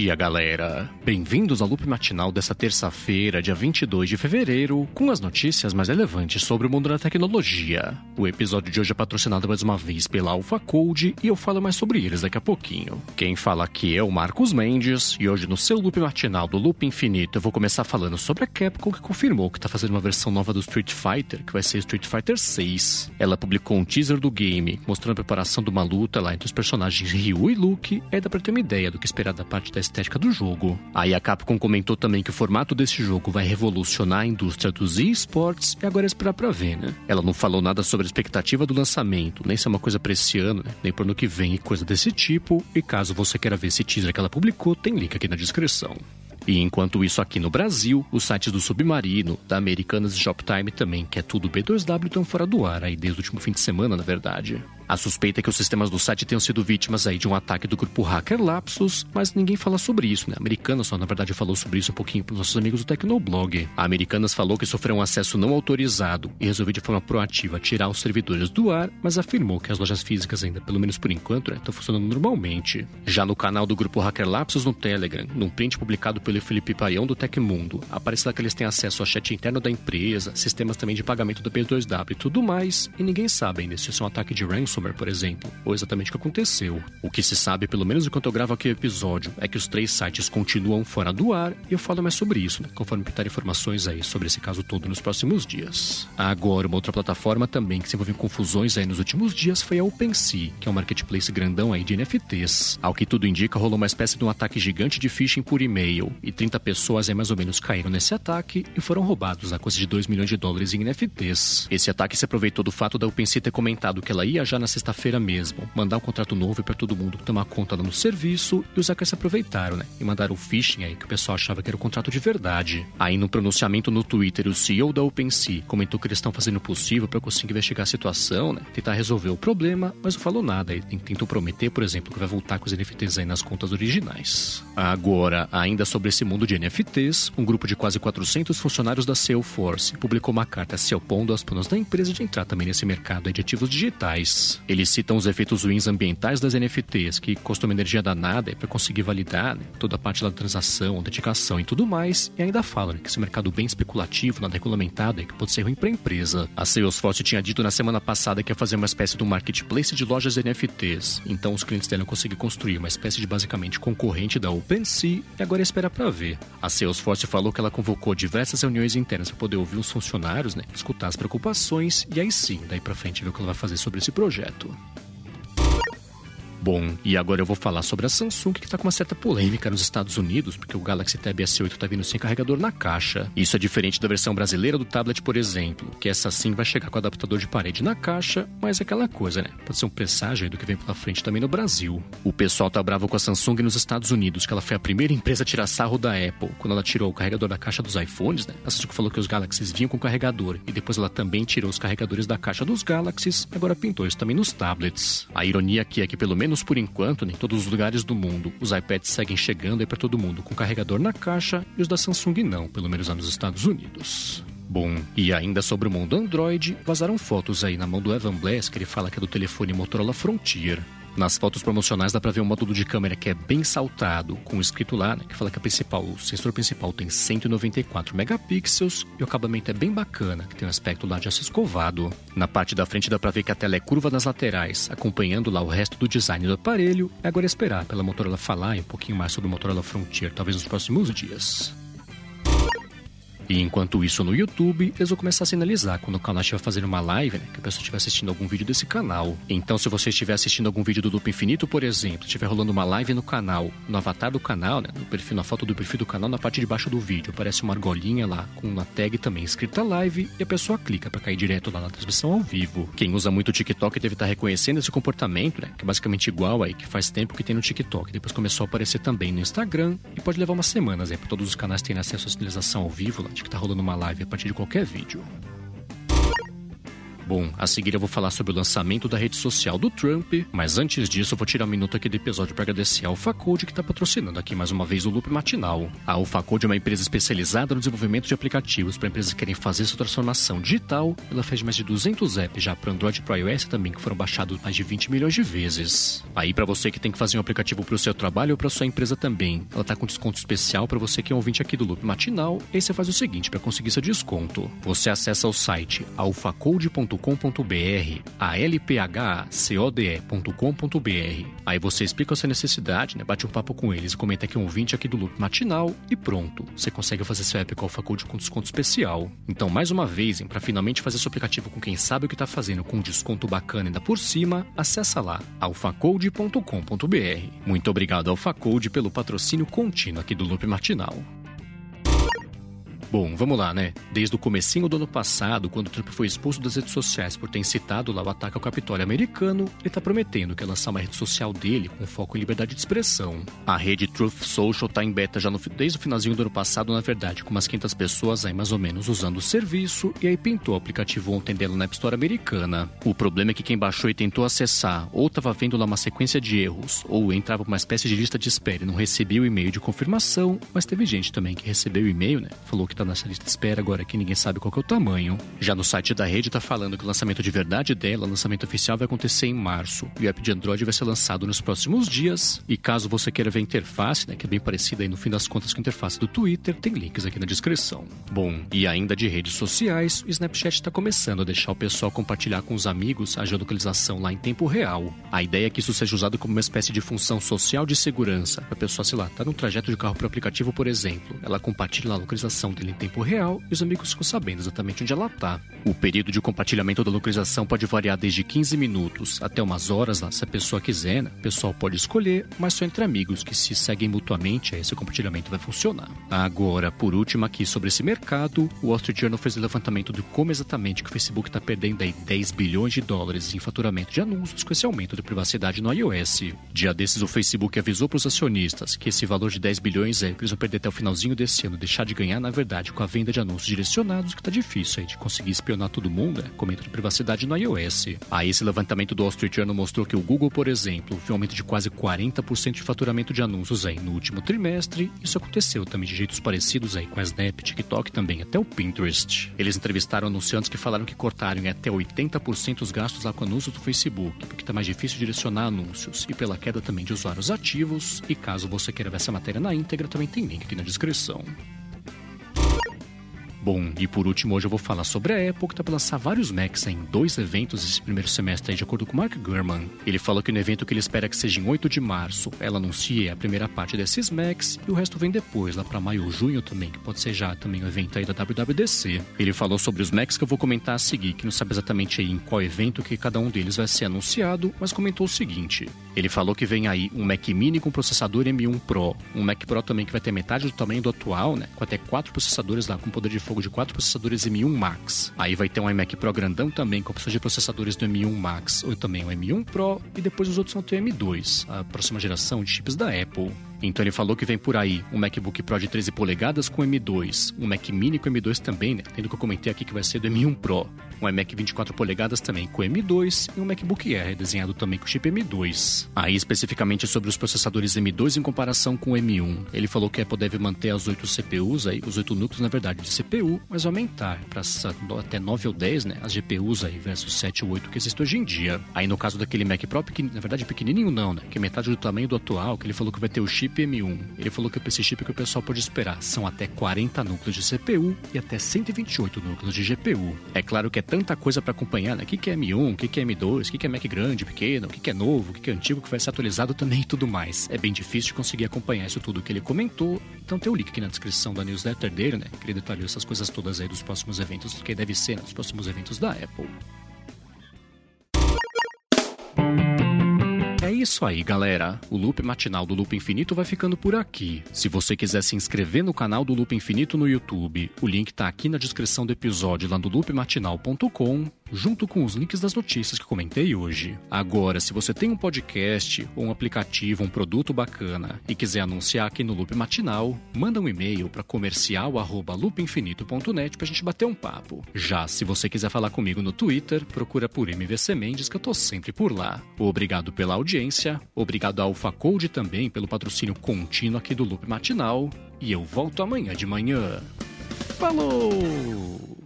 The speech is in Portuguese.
dia, galera! Bem-vindos ao loop matinal dessa terça-feira, dia 22 de fevereiro, com as notícias mais relevantes sobre o mundo da tecnologia. O episódio de hoje é patrocinado mais uma vez pela Alpha Code e eu falo mais sobre eles daqui a pouquinho. Quem fala aqui é o Marcos Mendes e hoje no seu loop matinal do Loop Infinito eu vou começar falando sobre a Capcom que confirmou que está fazendo uma versão nova do Street Fighter, que vai ser Street Fighter 6. Ela publicou um teaser do game mostrando a preparação de uma luta lá entre os personagens Ryu e Luke, aí dá pra ter uma ideia do que esperar da parte da estética do jogo. Aí a Capcom comentou também que o formato desse jogo vai revolucionar a indústria dos esports e agora é esperar pra ver, né? Ela não falou nada sobre a expectativa do lançamento, nem se é uma coisa pra esse ano, né? nem pro ano que vem e coisa desse tipo. E caso você queira ver esse teaser que ela publicou, tem link aqui na descrição. E enquanto isso aqui no Brasil, os sites do Submarino, da Americanas e Shoptime também, que é tudo B2W, estão fora do ar aí desde o último fim de semana, na verdade. A suspeita é que os sistemas do site tenham sido vítimas aí de um ataque do grupo hacker Lapsus, mas ninguém fala sobre isso, né? A Americanas só, na verdade, falou sobre isso um pouquinho para os nossos amigos do Tecnoblog. A Americanas falou que sofreu um acesso não autorizado e resolveu de forma proativa tirar os servidores do ar, mas afirmou que as lojas físicas ainda, pelo menos por enquanto, estão né, funcionando normalmente. Já no canal do grupo Hacker Lapsus no Telegram, num print publicado pelo Felipe Paião do Tecmundo, aparece lá que eles têm acesso ao chat interno da empresa, sistemas também de pagamento do P2W e tudo mais, e ninguém sabe ainda se isso é um ataque de ransom por exemplo, ou exatamente o que aconteceu. O que se sabe, pelo menos enquanto eu gravo aqui o episódio, é que os três sites continuam fora do ar e eu falo mais sobre isso, né, conforme pintar informações aí sobre esse caso todo nos próximos dias. Agora, uma outra plataforma também que se envolveu em confusões aí nos últimos dias foi a OpenSea, que é um marketplace grandão aí de NFTs. Ao que tudo indica, rolou uma espécie de um ataque gigante de phishing por e-mail e 30 pessoas aí mais ou menos caíram nesse ataque e foram roubados a coisa de 2 milhões de dólares em NFTs. Esse ataque se aproveitou do fato da OpenSea ter comentado que ela ia já na sexta-feira mesmo, mandar um contrato novo para todo mundo tomar conta lá no serviço e os hackers se aproveitaram, né? E mandaram o phishing aí que o pessoal achava que era o contrato de verdade. Aí no pronunciamento no Twitter, o CEO da OpenSea comentou que eles estão fazendo o possível para conseguir investigar a situação, né? Tentar resolver o problema, mas não falou nada. Ele tentou prometer, por exemplo, que vai voltar com os NFTs aí nas contas originais. Agora, ainda sobre esse mundo de NFTs, um grupo de quase 400 funcionários da Salesforce publicou uma carta se opondo aos planos da empresa de entrar também nesse mercado de ativos digitais. Eles citam os efeitos ruins ambientais das NFTs, que custam energia danada para conseguir validar né, toda a parte da transação, autenticação e tudo mais, e ainda falam né, que esse mercado bem especulativo, nada regulamentado, é que pode ser ruim para a empresa. A Salesforce tinha dito na semana passada que ia fazer uma espécie de um marketplace de lojas NFTs, então os clientes dela conseguir construir uma espécie de basicamente concorrente da OpenSea e agora espera para ver. A Salesforce falou que ela convocou diversas reuniões internas para poder ouvir os funcionários, né, escutar as preocupações e aí sim, daí para frente ver o que ela vai fazer sobre esse projeto. à toi. Bom, e agora eu vou falar sobre a Samsung que está com uma certa polêmica nos Estados Unidos, porque o Galaxy Tab S8 está vindo sem carregador na caixa. Isso é diferente da versão brasileira do tablet, por exemplo, que essa sim vai chegar com adaptador de parede na caixa, mas é aquela coisa, né? Pode ser um presságio do que vem pela frente também no Brasil. O pessoal tá bravo com a Samsung nos Estados Unidos, que ela foi a primeira empresa a tirar sarro da Apple quando ela tirou o carregador da caixa dos iPhones, né? A Samsung falou que os Galaxies vinham com carregador e depois ela também tirou os carregadores da caixa dos Galaxies, agora pintou isso também nos tablets. A ironia aqui é que pelo menos por enquanto em todos os lugares do mundo, os iPads seguem chegando aí para todo mundo com carregador na caixa e os da Samsung não, pelo menos lá nos Estados Unidos. Bom, e ainda sobre o mundo Android, vazaram fotos aí na mão do Evan Blass, que ele fala que é do telefone Motorola Frontier. Nas fotos promocionais dá pra ver um módulo de câmera que é bem saltado, com escrito lá, né, que fala que a principal, o sensor principal tem 194 megapixels e o acabamento é bem bacana, que tem um aspecto lá de aço escovado. Na parte da frente dá pra ver que a tela é curva nas laterais, acompanhando lá o resto do design do aparelho. É agora esperar pela Motorola falar um pouquinho mais sobre o Motorola Frontier, talvez nos próximos dias. E enquanto isso no YouTube, eles vão começar a sinalizar quando o canal estiver fazendo uma live, né, que a pessoa estiver assistindo algum vídeo desse canal. Então, se você estiver assistindo algum vídeo do Loop Infinito, por exemplo, estiver rolando uma live no canal, no avatar do canal, né, no perfil, na foto do perfil do canal, na parte de baixo do vídeo, aparece uma argolinha lá com uma tag também escrita live e a pessoa clica para cair direto lá na transmissão ao vivo. Quem usa muito o TikTok deve estar reconhecendo esse comportamento, né, que é basicamente igual aí que faz tempo que tem no TikTok. Depois começou a aparecer também no Instagram e pode levar umas semanas aí para todos os canais terem acesso à sinalização ao vivo lá de que tá rolando uma live a partir de qualquer vídeo. Bom, a seguir eu vou falar sobre o lançamento da rede social do Trump, mas antes disso eu vou tirar um minuto aqui do episódio para agradecer a AlphaCode que está patrocinando aqui mais uma vez o Loop Matinal. A AlphaCode é uma empresa especializada no desenvolvimento de aplicativos para empresas que querem fazer sua transformação digital. Ela fez mais de 200 apps já para Android e para iOS também, que foram baixados mais de 20 milhões de vezes. Aí para você que tem que fazer um aplicativo para o seu trabalho ou para sua empresa também, ela está com desconto especial para você que é um ouvinte aqui do Loop Matinal. E você faz o seguinte, para conseguir seu desconto, você acessa o site alphacode.com alphacode.com.br, alphacode.com.br. Aí você explica a sua necessidade, né? bate um papo com eles, comenta que é um ouvinte aqui do Loop Matinal e pronto. Você consegue fazer seu app com Alpha Code com desconto especial. Então, mais uma vez, para finalmente fazer seu aplicativo com quem sabe o que está fazendo com um desconto bacana ainda por cima, acessa lá alphacode.com.br. Muito obrigado Alphacode pelo patrocínio contínuo aqui do Loop Matinal. Bom, vamos lá, né? Desde o comecinho do ano passado, quando Trump foi expulso das redes sociais por ter incitado lá o ataque ao Capitólio americano, ele tá prometendo que ia lançar uma rede social dele com foco em liberdade de expressão. A rede Truth Social tá em beta já no, desde o finalzinho do ano passado, na verdade, com umas 500 pessoas aí mais ou menos usando o serviço, e aí pintou o aplicativo ontem dela na App Store americana. O problema é que quem baixou e tentou acessar, ou tava vendo lá uma sequência de erros, ou entrava uma espécie de lista de espera e não recebia o e-mail de confirmação, mas teve gente também que recebeu o e-mail, né? Falou que tá nessa lista de espera agora que ninguém sabe qual é o tamanho. Já no site da rede tá falando que o lançamento de verdade dela, o lançamento oficial vai acontecer em março. E o app de Android vai ser lançado nos próximos dias. E caso você queira ver a interface, né, que é bem parecida aí no fim das contas com a interface do Twitter, tem links aqui na descrição. Bom, e ainda de redes sociais, o Snapchat está começando a deixar o pessoal compartilhar com os amigos a geolocalização lá em tempo real. A ideia é que isso seja usado como uma espécie de função social de segurança. A pessoa, sei lá, tá num trajeto de carro para o aplicativo, por exemplo, ela compartilha a localização dele em tempo real e os amigos ficam sabendo exatamente onde ela está. O período de compartilhamento da localização pode variar desde 15 minutos até umas horas, se a pessoa quiser, né? O pessoal pode escolher, mas só entre amigos que se seguem mutuamente, esse compartilhamento vai funcionar. Agora, por último aqui sobre esse mercado, o Wall Street Journal fez o levantamento de como exatamente que o Facebook está perdendo aí 10 bilhões de dólares em faturamento de anúncios com esse aumento de privacidade no iOS. Dia desses, o Facebook avisou para os acionistas que esse valor de 10 bilhões é que eles vão perder até o finalzinho desse ano, deixar de ganhar, na verdade, com a venda de anúncios direcionados, que tá difícil aí de conseguir espionar todo mundo, né? Comenta de privacidade no iOS. Aí esse levantamento do Wall Street Journal mostrou que o Google, por exemplo, viu um aumento de quase 40% de faturamento de anúncios aí no último trimestre. Isso aconteceu também de jeitos parecidos aí com a Snap, TikTok também, até o Pinterest. Eles entrevistaram anunciantes que falaram que cortaram em até 80% os gastos lá com anúncios do Facebook, porque tá mais difícil direcionar anúncios e pela queda também de usuários ativos. E caso você queira ver essa matéria na íntegra, também tem link aqui na descrição. Bom, e por último, hoje eu vou falar sobre a Apple, que está para lançar vários Macs em dois eventos esse primeiro semestre, de acordo com Mark Gurman. Ele falou que no evento que ele espera que seja em 8 de março, ela anuncia a primeira parte desses Macs e o resto vem depois, lá para maio ou junho também, que pode ser já também o evento aí da WWDC. Ele falou sobre os Macs que eu vou comentar a seguir, que não sabe exatamente aí em qual evento que cada um deles vai ser anunciado, mas comentou o seguinte: ele falou que vem aí um Mac Mini com processador M1 Pro, um Mac Pro também que vai ter metade do tamanho do atual, né, com até quatro processadores lá com poder de fogo de quatro processadores M1 Max. Aí vai ter um iMac Pro grandão também com opções de processadores do M1 Max ou também o M1 Pro e depois os outros vão ter o M2, a próxima geração de chips da Apple. Então ele falou que vem por aí um MacBook Pro de 13 polegadas com M2, um Mac Mini com M2 também, né? Tendo que eu comentei aqui que vai ser do M1 Pro, um iMac 24 polegadas também com M2 e um MacBook Air desenhado também com chip M2. Aí especificamente sobre os processadores M2 em comparação com o M1, ele falou que a Apple deve manter as 8 CPUs aí, os 8 núcleos na verdade de CPU, mas aumentar para até 9 ou 10, né, as GPUs aí versus 7 ou 8 que existe hoje em dia. Aí no caso daquele Mac Pro, na verdade pequenininho não, né, que é metade do tamanho do atual, que ele falou que vai ter o chip chip M1. Ele falou que esse chip que o pessoal pode esperar são até 40 núcleos de CPU e até 128 núcleos de GPU. É claro que é tanta coisa para acompanhar, né? O que é M1, o que é M2, o que é Mac grande, pequeno, o que é novo, o que é antigo, que vai ser atualizado também e tudo mais. É bem difícil de conseguir acompanhar isso tudo que ele comentou. Então tem o link aqui na descrição da newsletter dele, né? Que ele detalhou essas coisas todas aí dos próximos eventos, que deve ser nos próximos eventos da Apple. Isso aí, galera. O loop matinal do Loop Infinito vai ficando por aqui. Se você quiser se inscrever no canal do Loop Infinito no YouTube, o link tá aqui na descrição do episódio lá no loopmatinal.com. junto com os links das notícias que comentei hoje. Agora, se você tem um podcast ou um aplicativo, um produto bacana e quiser anunciar aqui no Loop Matinal, manda um e-mail para comercial@loopinfinito.net pra gente bater um papo. Já se você quiser falar comigo no Twitter, procura por MVC Mendes que eu tô sempre por lá. Obrigado pela audiência, obrigado ao Alpha também pelo patrocínio contínuo aqui do Loop Matinal e eu volto amanhã de manhã. Falou!